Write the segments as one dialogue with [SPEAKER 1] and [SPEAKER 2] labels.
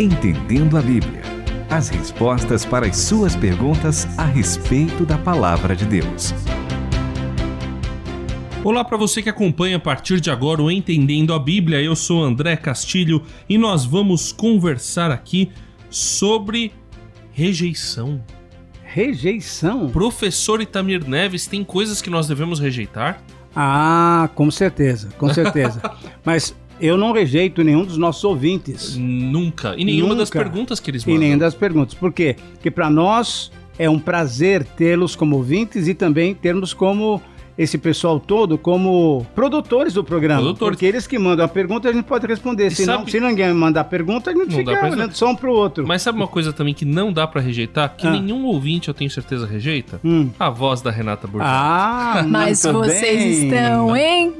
[SPEAKER 1] Entendendo a Bíblia. As respostas para as suas perguntas a respeito da palavra de Deus.
[SPEAKER 2] Olá para você que acompanha a partir de agora o Entendendo a Bíblia. Eu sou André Castilho e nós vamos conversar aqui sobre rejeição.
[SPEAKER 3] Rejeição?
[SPEAKER 2] Professor Itamir Neves, tem coisas que nós devemos rejeitar?
[SPEAKER 3] Ah, com certeza, com certeza. Mas eu não rejeito nenhum dos nossos ouvintes.
[SPEAKER 2] Nunca. E nenhuma
[SPEAKER 3] Nunca.
[SPEAKER 2] das perguntas que eles mandam.
[SPEAKER 3] E nenhuma das perguntas. Por quê? Porque para nós é um prazer tê-los como ouvintes e também termos como esse pessoal todo como produtores do programa.
[SPEAKER 2] Produtores.
[SPEAKER 3] Porque eles que mandam a pergunta, a gente pode responder. Se, não,
[SPEAKER 2] sabe-
[SPEAKER 3] se ninguém mandar pergunta, a gente
[SPEAKER 2] Não dá
[SPEAKER 3] fica olhando só um pro outro.
[SPEAKER 2] Mas sabe uma coisa também que não dá pra rejeitar? Que
[SPEAKER 3] Ah.
[SPEAKER 2] nenhum ouvinte, eu tenho certeza, rejeita?
[SPEAKER 3] Hum.
[SPEAKER 2] A voz da Renata Burgos.
[SPEAKER 3] Ah,
[SPEAKER 4] Mas vocês
[SPEAKER 3] bem.
[SPEAKER 4] estão, hein?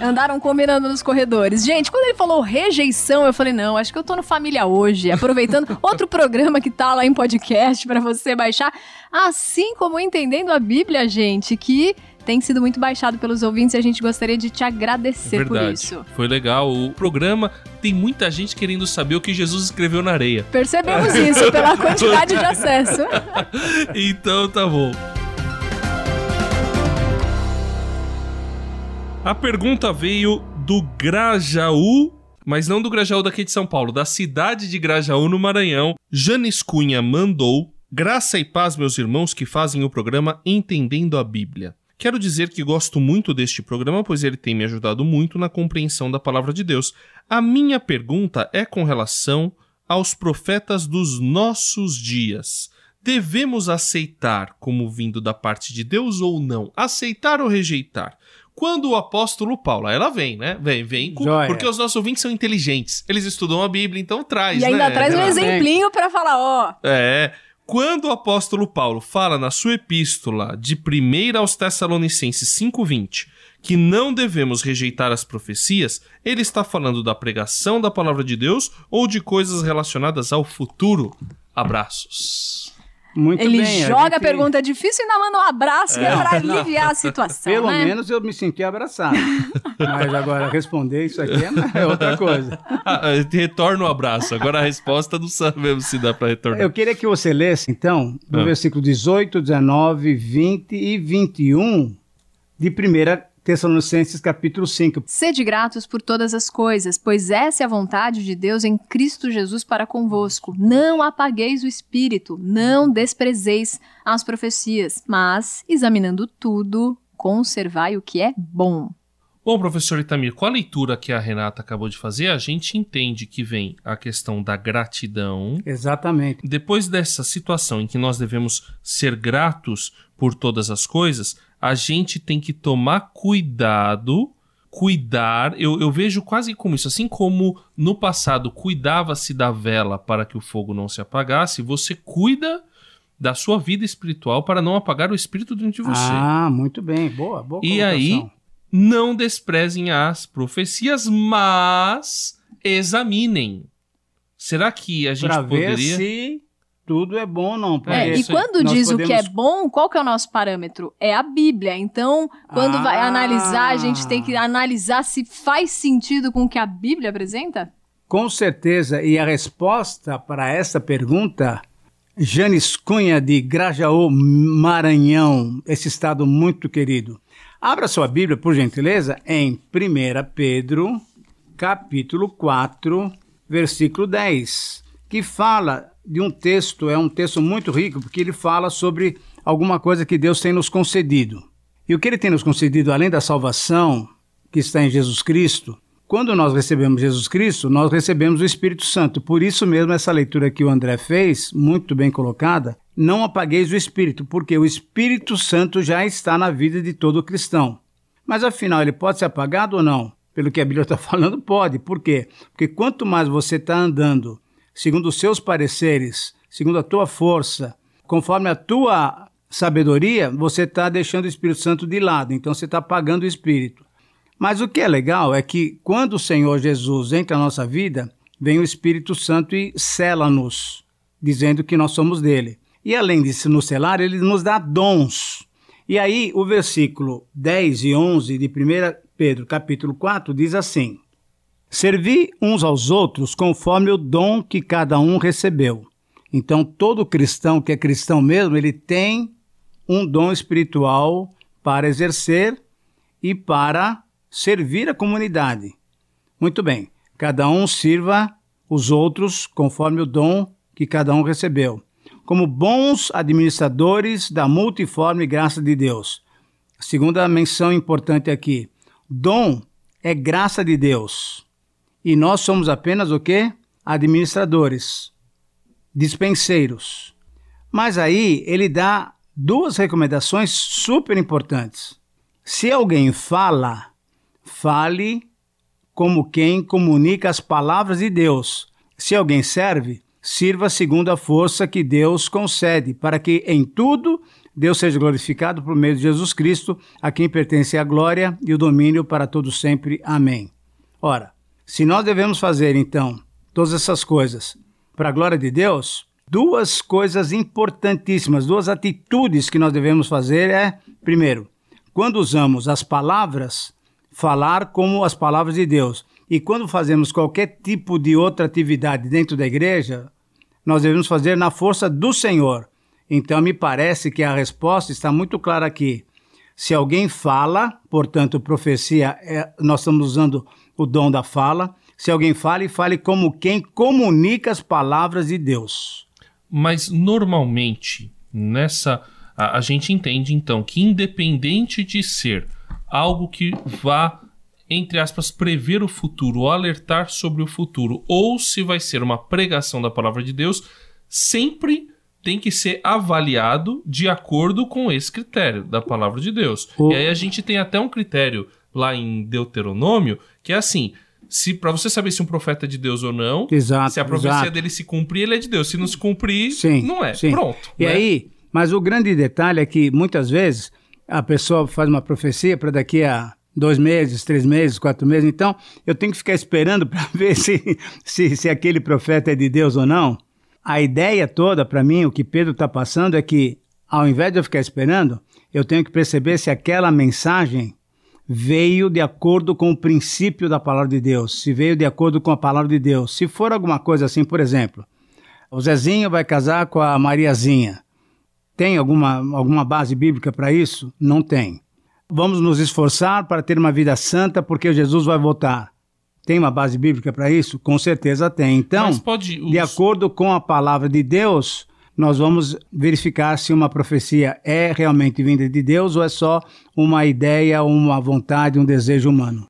[SPEAKER 4] Andaram combinando nos corredores. Gente, quando ele falou rejeição, eu falei, não, acho que eu tô no Família Hoje. Aproveitando outro programa que tá lá em podcast pra você baixar. Assim como Entendendo a Bíblia, gente, que tem sido muito baixado pelos ouvintes e a gente gostaria de te agradecer por
[SPEAKER 2] Verdade.
[SPEAKER 4] isso.
[SPEAKER 2] Foi legal. O programa tem muita gente querendo saber o que Jesus escreveu na areia.
[SPEAKER 4] Percebemos isso pela quantidade de acesso.
[SPEAKER 2] Então tá bom. A pergunta veio do Grajaú, mas não do Grajaú daqui de São Paulo, da cidade de Grajaú, no Maranhão. Janes Cunha mandou: Graça e paz, meus irmãos que fazem o programa Entendendo a Bíblia. Quero dizer que gosto muito deste programa, pois ele tem me ajudado muito na compreensão da palavra de Deus. A minha pergunta é com relação aos profetas dos nossos dias. Devemos aceitar como vindo da parte de Deus ou não? Aceitar ou rejeitar? Quando o apóstolo Paulo, aí ela vem, né? Vem, vem, com- porque os nossos ouvintes são inteligentes. Eles estudam a Bíblia, então traz,
[SPEAKER 4] E ainda
[SPEAKER 2] né?
[SPEAKER 4] traz um
[SPEAKER 3] Ela-
[SPEAKER 4] exemplinho pra falar, ó.
[SPEAKER 2] É. Quando o apóstolo Paulo fala na sua epístola de 1 aos Tessalonicenses 5:20 que não devemos rejeitar as profecias, ele está falando da pregação da palavra de Deus ou de coisas relacionadas ao futuro. Abraços.
[SPEAKER 3] Muito
[SPEAKER 4] Ele
[SPEAKER 3] bem.
[SPEAKER 4] joga a
[SPEAKER 3] gente-
[SPEAKER 4] pergunta difícil e ainda manda um abraço que é pra aliviar a situação,
[SPEAKER 3] Pelo
[SPEAKER 4] né?
[SPEAKER 3] menos eu me senti abraçado. Mas agora responder isso aqui é- é outra coisa.
[SPEAKER 2] Ah, retorna o abraço. Agora a resposta não sabemos se dá para retornar.
[SPEAKER 3] Eu queria que você lesse, então, do
[SPEAKER 2] Ah.
[SPEAKER 3] versículo 18, 19, 20 e 21 de 1 Tessalonicenses capítulo 5.
[SPEAKER 4] Sede gratos por todas as coisas, pois essa é a vontade de Deus em Cristo Jesus para convosco. Não apagueis o espírito, não desprezeis as profecias, mas, examinando tudo, conservai o que é bom.
[SPEAKER 2] Bom, professor Itamir, com a leitura que a Renata acabou de fazer, a gente entende que vem a questão da gratidão,
[SPEAKER 3] Exatamente.
[SPEAKER 2] Depois dessa situação em que nós devemos ser gratos por todas as coisas, a gente tem que tomar cuidado, cuidar. Eu, eu vejo quase como isso, assim como no passado cuidava-se da vela para que o fogo não se apagasse, você cuida da sua vida espiritual para não apagar o espírito dentro de você.
[SPEAKER 3] Ah, muito bem. Boa, boa
[SPEAKER 2] E aí, não desprezem as profecias, mas examinem. Será que a gente
[SPEAKER 3] Pra ver
[SPEAKER 2] poderia.
[SPEAKER 3] se tudo é bom ou não.
[SPEAKER 4] É, e quando diz o que é
[SPEAKER 3] podemos-
[SPEAKER 4] bom, qual que é o nosso parâmetro? É a Bíblia. Então, quando
[SPEAKER 3] Ah.
[SPEAKER 4] vai analisar, a gente tem que analisar se faz sentido com o que a Bíblia apresenta?
[SPEAKER 3] Com certeza. E a resposta para essa pergunta, Janes Cunha, de Grajaú, Maranhão, esse estado muito querido. Abra sua Bíblia, por gentileza, em 1 Pedro, capítulo 4, versículo 10, que fala de um texto, é um texto muito rico, porque ele fala sobre alguma coisa que Deus tem nos concedido. E o que ele tem nos concedido, além da salvação que está em Jesus Cristo, quando nós recebemos Jesus Cristo, nós recebemos o Espírito Santo. Por isso mesmo, essa leitura que o André fez, muito bem colocada, não apagueis o Espírito, porque o Espírito Santo já está na vida de todo cristão. Mas afinal, ele pode ser apagado ou não? Pelo que a Bíblia está falando, pode. Por quê? Porque quanto mais você está andando segundo os seus pareceres, segundo a tua força, conforme a tua sabedoria, você está deixando o Espírito Santo de lado. Então você está apagando o Espírito. Mas o que é legal é que quando o Senhor Jesus entra na nossa vida, vem o Espírito Santo e sela-nos, dizendo que nós somos dele. E além de nos selar, ele nos dá dons. E aí o versículo 10 e 11 de 1 Pedro, capítulo 4, diz assim: Servi uns aos outros conforme o dom que cada um recebeu. Então, todo cristão que é cristão mesmo, ele tem um dom espiritual para exercer e para servir a comunidade. Muito bem, cada um sirva os outros conforme o dom que cada um recebeu, como bons administradores da multiforme graça de Deus. A segunda menção importante aqui: dom é graça de Deus. E nós somos apenas o quê? Administradores, dispenseiros. Mas aí ele dá duas recomendações super importantes. Se alguém fala, fale como quem comunica as palavras de Deus. Se alguém serve, sirva segundo a força que Deus concede, para que em tudo Deus seja glorificado por meio de Jesus Cristo, a quem pertence a glória e o domínio para todos sempre. Amém. Ora, se nós devemos fazer então todas essas coisas para a glória de Deus, duas coisas importantíssimas, duas atitudes que nós devemos fazer é, primeiro, quando usamos as palavras, falar como as palavras de Deus. E quando fazemos qualquer tipo de outra atividade dentro da igreja, nós devemos fazer na força do Senhor. Então, me parece que a resposta está muito clara aqui. Se alguém fala, portanto, profecia, é, nós estamos usando o dom da fala. Se alguém fala, e fale como quem comunica as palavras de Deus.
[SPEAKER 2] Mas normalmente, nessa. A, a gente entende então que, independente de ser algo que vá, entre aspas, prever o futuro ou alertar sobre o futuro, ou se vai ser uma pregação da palavra de Deus, sempre tem que ser avaliado de acordo com esse critério da palavra de Deus. E aí a gente tem até um critério lá em Deuteronômio que é assim: se para você saber se um profeta é de Deus ou não,
[SPEAKER 3] exato,
[SPEAKER 2] se a profecia
[SPEAKER 3] exato.
[SPEAKER 2] dele se cumprir, ele é de Deus. Se não se cumprir,
[SPEAKER 3] sim,
[SPEAKER 2] não é.
[SPEAKER 3] Sim.
[SPEAKER 2] Pronto.
[SPEAKER 3] E
[SPEAKER 2] né?
[SPEAKER 3] aí, mas o grande detalhe é que muitas vezes a pessoa faz uma profecia para daqui a dois meses, três meses, quatro meses. Então, eu tenho que ficar esperando para ver se, se, se aquele profeta é de Deus ou não. A ideia toda, para mim, o que Pedro está passando é que, ao invés de eu ficar esperando, eu tenho que perceber se aquela mensagem veio de acordo com o princípio da palavra de Deus, se veio de acordo com a palavra de Deus. Se for alguma coisa assim, por exemplo, o Zezinho vai casar com a Mariazinha. Tem alguma, alguma base bíblica para isso? Não tem. Vamos nos esforçar para ter uma vida santa porque Jesus vai voltar. Tem uma base bíblica para isso? Com certeza tem. Então,
[SPEAKER 2] pode, os...
[SPEAKER 3] de acordo com a palavra de Deus, nós vamos verificar se uma profecia é realmente vinda de Deus ou é só uma ideia, uma vontade, um desejo humano.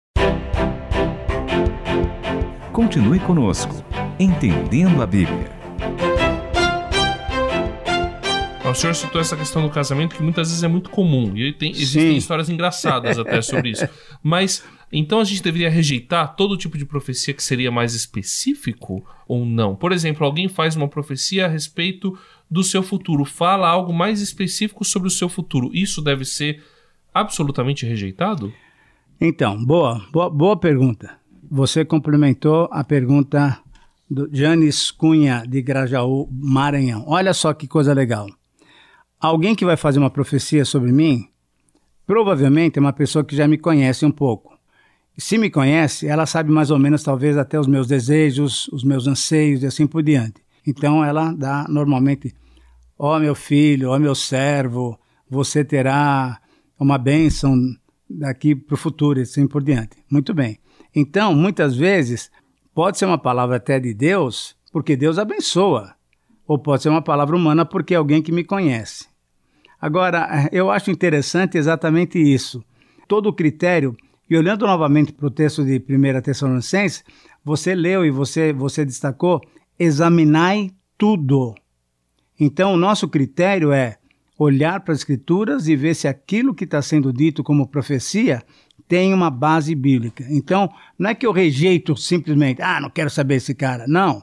[SPEAKER 1] Continue conosco, entendendo a Bíblia.
[SPEAKER 2] O senhor citou essa questão do casamento que muitas vezes é muito comum e tem, existem
[SPEAKER 3] Sim.
[SPEAKER 2] histórias engraçadas até sobre isso. Mas então a gente deveria rejeitar todo tipo de profecia que seria mais específico ou não? Por exemplo, alguém faz uma profecia a respeito do seu futuro, fala algo mais específico sobre o seu futuro. Isso deve ser absolutamente rejeitado?
[SPEAKER 3] Então, boa, boa, boa pergunta. Você complementou a pergunta do Janis Cunha de Grajaú, Maranhão. Olha só que coisa legal. Alguém que vai fazer uma profecia sobre mim, provavelmente é uma pessoa que já me conhece um pouco. Se me conhece, ela sabe mais ou menos, talvez, até os meus desejos, os meus anseios e assim por diante. Então, ela dá normalmente: Ó oh, meu filho, ó oh, meu servo, você terá uma bênção daqui para o futuro e assim por diante. Muito bem. Então, muitas vezes, pode ser uma palavra até de Deus, porque Deus abençoa. Ou pode ser uma palavra humana porque é alguém que me conhece. Agora, eu acho interessante exatamente isso. Todo o critério, e olhando novamente para o texto de 1 Tessalonicenses, você leu e você, você destacou, examinai tudo. Então, o nosso critério é olhar para as Escrituras e ver se aquilo que está sendo dito como profecia tem uma base bíblica. Então, não é que eu rejeito simplesmente, ah, não quero saber esse cara. Não.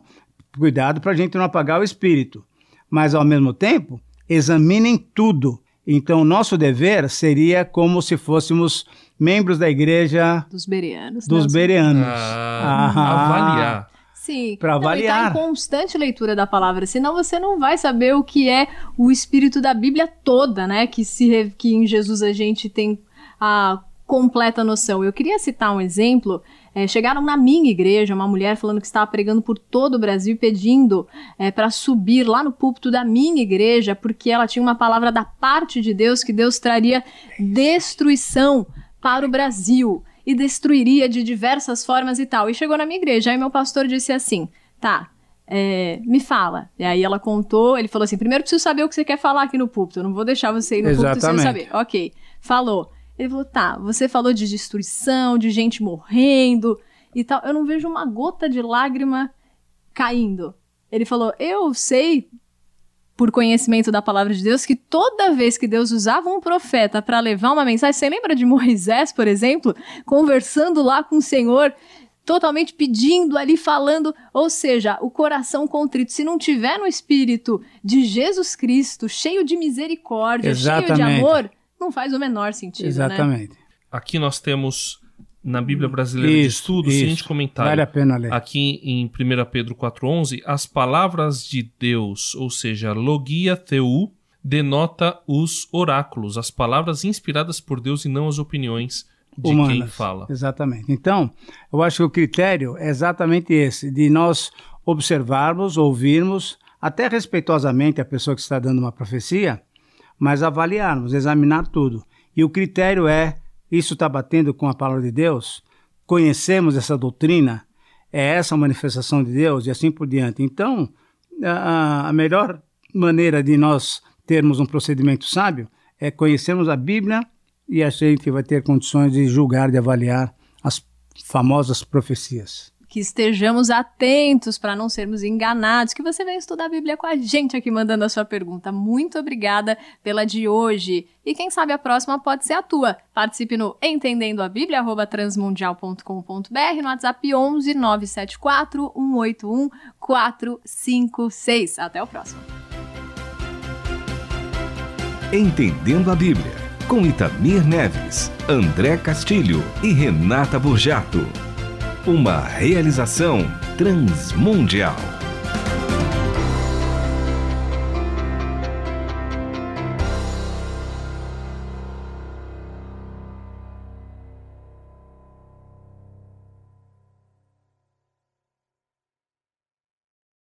[SPEAKER 3] Cuidado para a gente não apagar o espírito. Mas, ao mesmo tempo, examinem tudo. Então, nosso dever seria como se fôssemos membros da igreja
[SPEAKER 4] dos bereanos.
[SPEAKER 3] Dos bereanos.
[SPEAKER 2] Ah, ah, avaliar.
[SPEAKER 4] Sim.
[SPEAKER 3] Para avaliar.
[SPEAKER 4] Tá em constante leitura da palavra, senão você não vai saber o que é o espírito da Bíblia toda, né? Que se que em Jesus a gente tem a completa noção. Eu queria citar um exemplo. É, chegaram na minha igreja uma mulher falando que estava pregando por todo o Brasil pedindo é, para subir lá no púlpito da minha igreja porque ela tinha uma palavra da parte de Deus que Deus traria destruição para o Brasil e destruiria de diversas formas e tal. E chegou na minha igreja. Aí meu pastor disse assim: tá, é, me fala. E aí ela contou, ele falou assim: primeiro preciso saber o que você quer falar aqui no púlpito. Eu não vou deixar você ir no
[SPEAKER 3] Exatamente.
[SPEAKER 4] púlpito sem saber. Ok. Falou. Ele falou: tá, você falou de destruição, de gente morrendo e tal. Eu não vejo uma gota de lágrima caindo. Ele falou: eu sei. Por conhecimento da palavra de Deus, que toda vez que Deus usava um profeta para levar uma mensagem, você lembra de Moisés, por exemplo, conversando lá com o Senhor, totalmente pedindo ali, falando, ou seja, o coração contrito, se não tiver no espírito de Jesus Cristo, cheio de misericórdia, cheio de
[SPEAKER 3] Exatamente.
[SPEAKER 4] amor, não faz o menor sentido, né?
[SPEAKER 3] Exatamente.
[SPEAKER 2] Aqui nós temos na Bíblia Brasileira de
[SPEAKER 3] Isso,
[SPEAKER 2] Estudo o
[SPEAKER 3] isso.
[SPEAKER 2] seguinte comentário.
[SPEAKER 3] Vale a pena ler.
[SPEAKER 2] Aqui em 1 Pedro 4,11, as palavras de Deus, ou seja, logia theu, denota os oráculos, as palavras inspiradas por Deus e não as opiniões de quem
[SPEAKER 3] humanas.
[SPEAKER 2] fala.
[SPEAKER 3] Exatamente. Então, eu acho que o critério é exatamente esse, de nós observarmos, ouvirmos, até respeitosamente a pessoa que está dando uma profecia, mas avaliarmos, examinar tudo. E o critério é, isso está batendo com a palavra de Deus? Conhecemos essa doutrina? É essa a manifestação de Deus? E assim por diante. Então, a, a melhor maneira de nós termos um procedimento sábio é conhecermos a Bíblia e a gente vai ter condições de julgar, de avaliar as famosas profecias.
[SPEAKER 4] Que estejamos atentos para não sermos enganados. Que você venha estudar a Bíblia com a gente aqui mandando a sua pergunta. Muito obrigada pela de hoje. E quem sabe a próxima pode ser a tua. Participe no Entendendo a Bíblia, transmundial.com.br, no WhatsApp 11 974 181 456. Até o próximo.
[SPEAKER 1] Entendendo a Bíblia, com Itamir Neves, André Castilho e Renata Burjato. Uma realização transmundial.